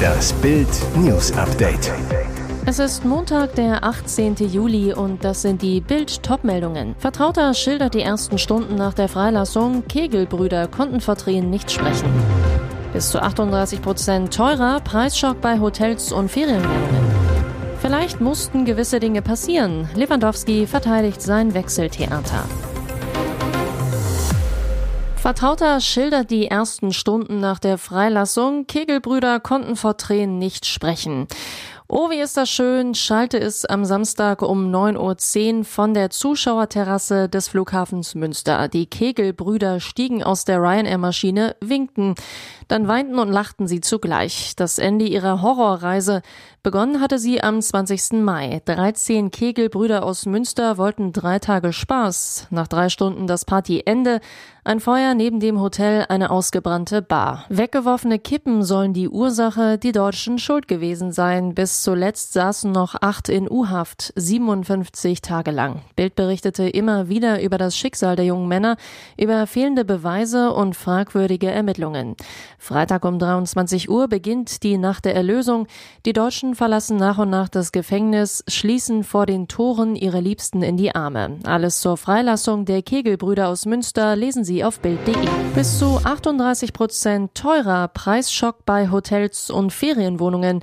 Das Bild News Update. Es ist Montag, der 18. Juli und das sind die Bild-Top-Meldungen. Vertrauter schildert die ersten Stunden nach der Freilassung. Kegelbrüder konnten vor Tränen nicht sprechen. Bis zu 38 Prozent teurer, Preisschock bei Hotels und Ferienwohnungen. Vielleicht mussten gewisse Dinge passieren. Lewandowski verteidigt sein Wechseltheater. Vertrauter schildert die ersten Stunden nach der Freilassung. Kegelbrüder konnten vor Tränen nicht sprechen. Oh, wie ist das schön, schalte es am Samstag um 9.10 Uhr von der Zuschauerterrasse des Flughafens Münster. Die Kegelbrüder stiegen aus der Ryanair-Maschine, winkten. Dann weinten und lachten sie zugleich. Das Ende ihrer Horrorreise. Begonnen hatte sie am 20. Mai. 13 Kegelbrüder aus Münster wollten drei Tage Spaß. Nach drei Stunden das Partyende. Ein Feuer neben dem Hotel, eine ausgebrannte Bar. Weggeworfene Kippen sollen die Ursache, die Deutschen schuld gewesen sein. Bis zuletzt saßen noch acht in U-Haft, 57 Tage lang. Bild berichtete immer wieder über das Schicksal der jungen Männer, über fehlende Beweise und fragwürdige Ermittlungen. Freitag um 23 Uhr beginnt die Nacht der Erlösung. Die Deutschen verlassen nach und nach das Gefängnis, schließen vor den Toren ihre Liebsten in die Arme. Alles zur Freilassung der Kegelbrüder aus Münster lesen Sie auf Bild.de. Bis zu 38 Prozent teurer Preisschock bei Hotels und Ferienwohnungen.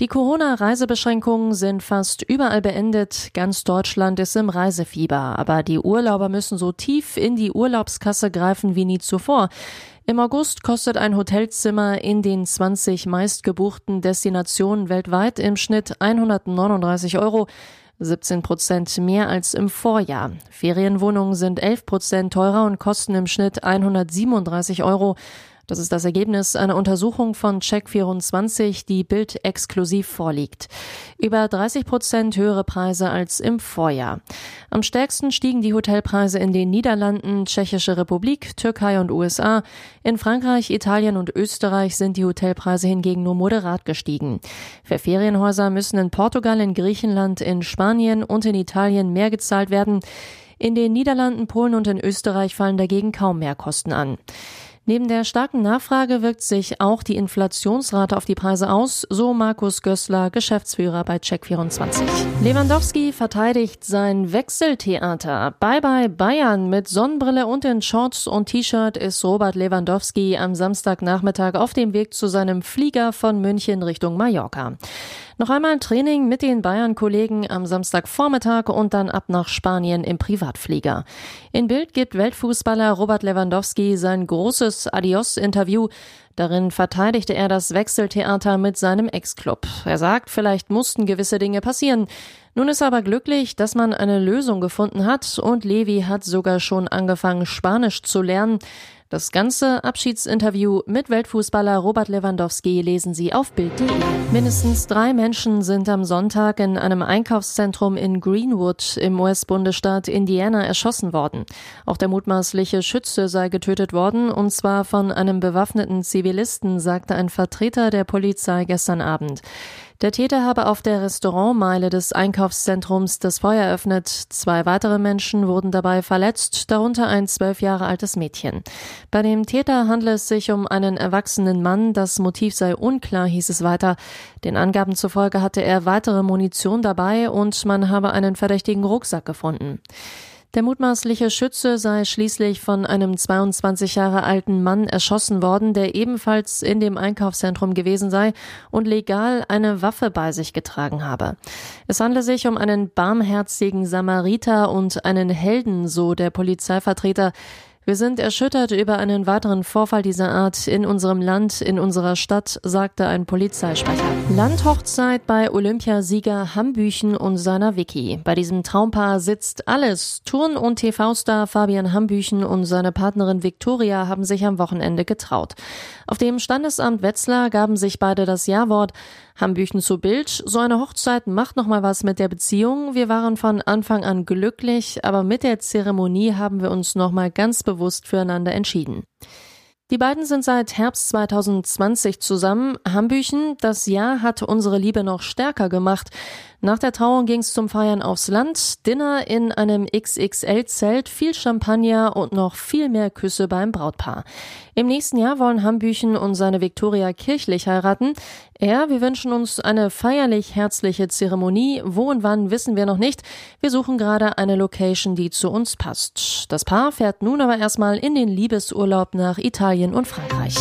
Die Corona-Reisebeschränkungen sind fast überall beendet. Ganz Deutschland ist im Reisefieber. Aber die Urlauber müssen so tief in die Urlaubskasse greifen wie nie zuvor. Im August kostet ein Hotelzimmer in den 20 meistgebuchten Destinationen weltweit im Schnitt 139 Euro. 17 Prozent mehr als im Vorjahr. Ferienwohnungen sind 11 Prozent teurer und kosten im Schnitt 137 Euro. Das ist das Ergebnis einer Untersuchung von Check24, die Bild exklusiv vorliegt. Über 30 Prozent höhere Preise als im Vorjahr. Am stärksten stiegen die Hotelpreise in den Niederlanden, Tschechische Republik, Türkei und USA. In Frankreich, Italien und Österreich sind die Hotelpreise hingegen nur moderat gestiegen. Für Ferienhäuser müssen in Portugal, in Griechenland, in Spanien und in Italien mehr gezahlt werden. In den Niederlanden, Polen und in Österreich fallen dagegen kaum mehr Kosten an. Neben der starken Nachfrage wirkt sich auch die Inflationsrate auf die Preise aus, so Markus Gößler, Geschäftsführer bei Check24. Lewandowski verteidigt sein Wechseltheater. Bye bye Bayern mit Sonnenbrille und in Shorts und T-Shirt ist Robert Lewandowski am Samstagnachmittag auf dem Weg zu seinem Flieger von München Richtung Mallorca. Noch einmal Training mit den Bayern-Kollegen am Samstagvormittag und dann ab nach Spanien im Privatflieger. In Bild gibt Weltfußballer Robert Lewandowski sein großes Adios-Interview. Darin verteidigte er das Wechseltheater mit seinem Ex-Club. Er sagt, vielleicht mussten gewisse Dinge passieren. Nun ist aber glücklich, dass man eine Lösung gefunden hat und Levi hat sogar schon angefangen, Spanisch zu lernen. Das ganze Abschiedsinterview mit Weltfußballer Robert Lewandowski lesen Sie auf Bild.de. Mindestens drei Menschen sind am Sonntag in einem Einkaufszentrum in Greenwood im US-Bundesstaat Indiana erschossen worden. Auch der mutmaßliche Schütze sei getötet worden, und zwar von einem bewaffneten Zivilisten, sagte ein Vertreter der Polizei gestern Abend. Der Täter habe auf der Restaurantmeile des Einkaufszentrums das Feuer eröffnet. Zwei weitere Menschen wurden dabei verletzt, darunter ein zwölf Jahre altes Mädchen. Bei dem Täter handle es sich um einen erwachsenen Mann. Das Motiv sei unklar, hieß es weiter. Den Angaben zufolge hatte er weitere Munition dabei und man habe einen verdächtigen Rucksack gefunden. Der mutmaßliche Schütze sei schließlich von einem 22 Jahre alten Mann erschossen worden, der ebenfalls in dem Einkaufszentrum gewesen sei und legal eine Waffe bei sich getragen habe. Es handle sich um einen barmherzigen Samariter und einen Helden, so der Polizeivertreter. Wir sind erschüttert über einen weiteren Vorfall dieser Art in unserem Land, in unserer Stadt, sagte ein Polizeisprecher. Landhochzeit bei Olympiasieger Hambüchen und seiner Vicky. Bei diesem Traumpaar sitzt alles. Turn- und TV-Star Fabian Hambüchen und seine Partnerin Viktoria haben sich am Wochenende getraut. Auf dem Standesamt Wetzlar gaben sich beide das Ja-Wort. Hambüchen zu Bild. So eine Hochzeit macht nochmal was mit der Beziehung. Wir waren von Anfang an glücklich, aber mit der Zeremonie haben wir uns nochmal ganz bewusst füreinander entschieden. Die beiden sind seit Herbst 2020 zusammen. Hambüchen, das Jahr hat unsere Liebe noch stärker gemacht. Nach der Trauung ging's zum Feiern aufs Land, Dinner in einem XXL-Zelt, viel Champagner und noch viel mehr Küsse beim Brautpaar. Im nächsten Jahr wollen Hambüchen und seine Viktoria kirchlich heiraten. Er, wir wünschen uns eine feierlich herzliche Zeremonie. Wo und wann wissen wir noch nicht. Wir suchen gerade eine Location, die zu uns passt. Das Paar fährt nun aber erstmal in den Liebesurlaub nach Italien und Frankreich.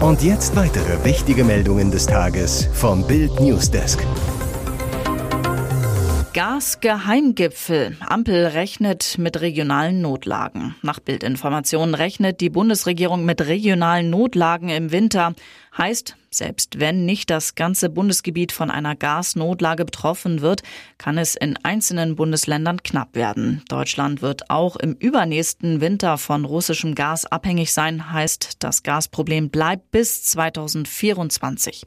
Und jetzt weitere wichtige Meldungen des Tages vom Bild Newsdesk. Gasgeheimgipfel. Ampel rechnet mit regionalen Notlagen. Nach Bildinformationen rechnet die Bundesregierung mit regionalen Notlagen im Winter. Heißt, selbst wenn nicht das ganze Bundesgebiet von einer Gasnotlage betroffen wird, kann es in einzelnen Bundesländern knapp werden. Deutschland wird auch im übernächsten Winter von russischem Gas abhängig sein, heißt, das Gasproblem bleibt bis 2024.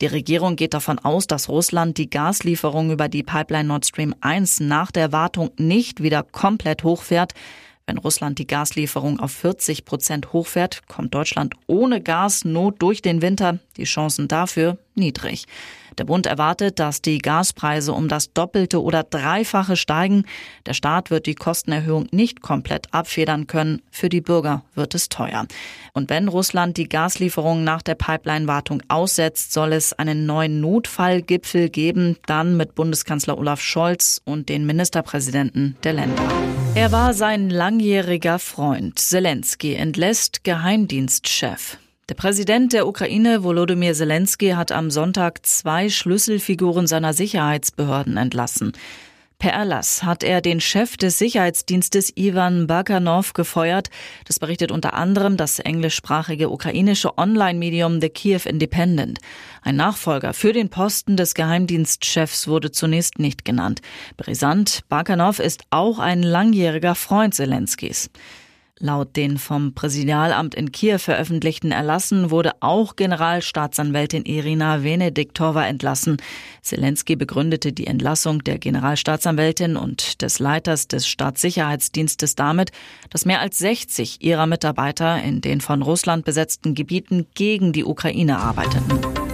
Die Regierung geht davon aus, dass Russland die Gaslieferung über die Pipeline Nord Stream 1 nach der Wartung nicht wieder komplett hochfährt. Wenn Russland die Gaslieferung auf 40 Prozent hochfährt, kommt Deutschland ohne Gasnot durch den Winter. Die Chancen dafür niedrig. Der Bund erwartet, dass die Gaspreise um das Doppelte oder Dreifache steigen. Der Staat wird die Kostenerhöhung nicht komplett abfedern können. Für die Bürger wird es teuer. Und wenn Russland die Gaslieferungen nach der Pipeline-Wartung aussetzt, soll es einen neuen Notfallgipfel geben, dann mit Bundeskanzler Olaf Scholz und den Ministerpräsidenten der Länder. Er war sein langjähriger Freund. Zelensky entlässt Geheimdienstchef. Der Präsident der Ukraine, Volodymyr Zelensky, hat am Sonntag zwei Schlüsselfiguren seiner Sicherheitsbehörden entlassen. Per Erlass hat er den Chef des Sicherheitsdienstes Ivan Bakanov gefeuert. Das berichtet unter anderem das englischsprachige ukrainische Online-Medium The Kiev Independent. Ein Nachfolger für den Posten des Geheimdienstchefs wurde zunächst nicht genannt. Brisant, Bakanov ist auch ein langjähriger Freund Zelenskys. Laut den vom Präsidialamt in Kiew veröffentlichten Erlassen wurde auch Generalstaatsanwältin Irina Venediktova entlassen. Zelensky begründete die Entlassung der Generalstaatsanwältin und des Leiters des Staatssicherheitsdienstes damit, dass mehr als 60 ihrer Mitarbeiter in den von Russland besetzten Gebieten gegen die Ukraine arbeiteten.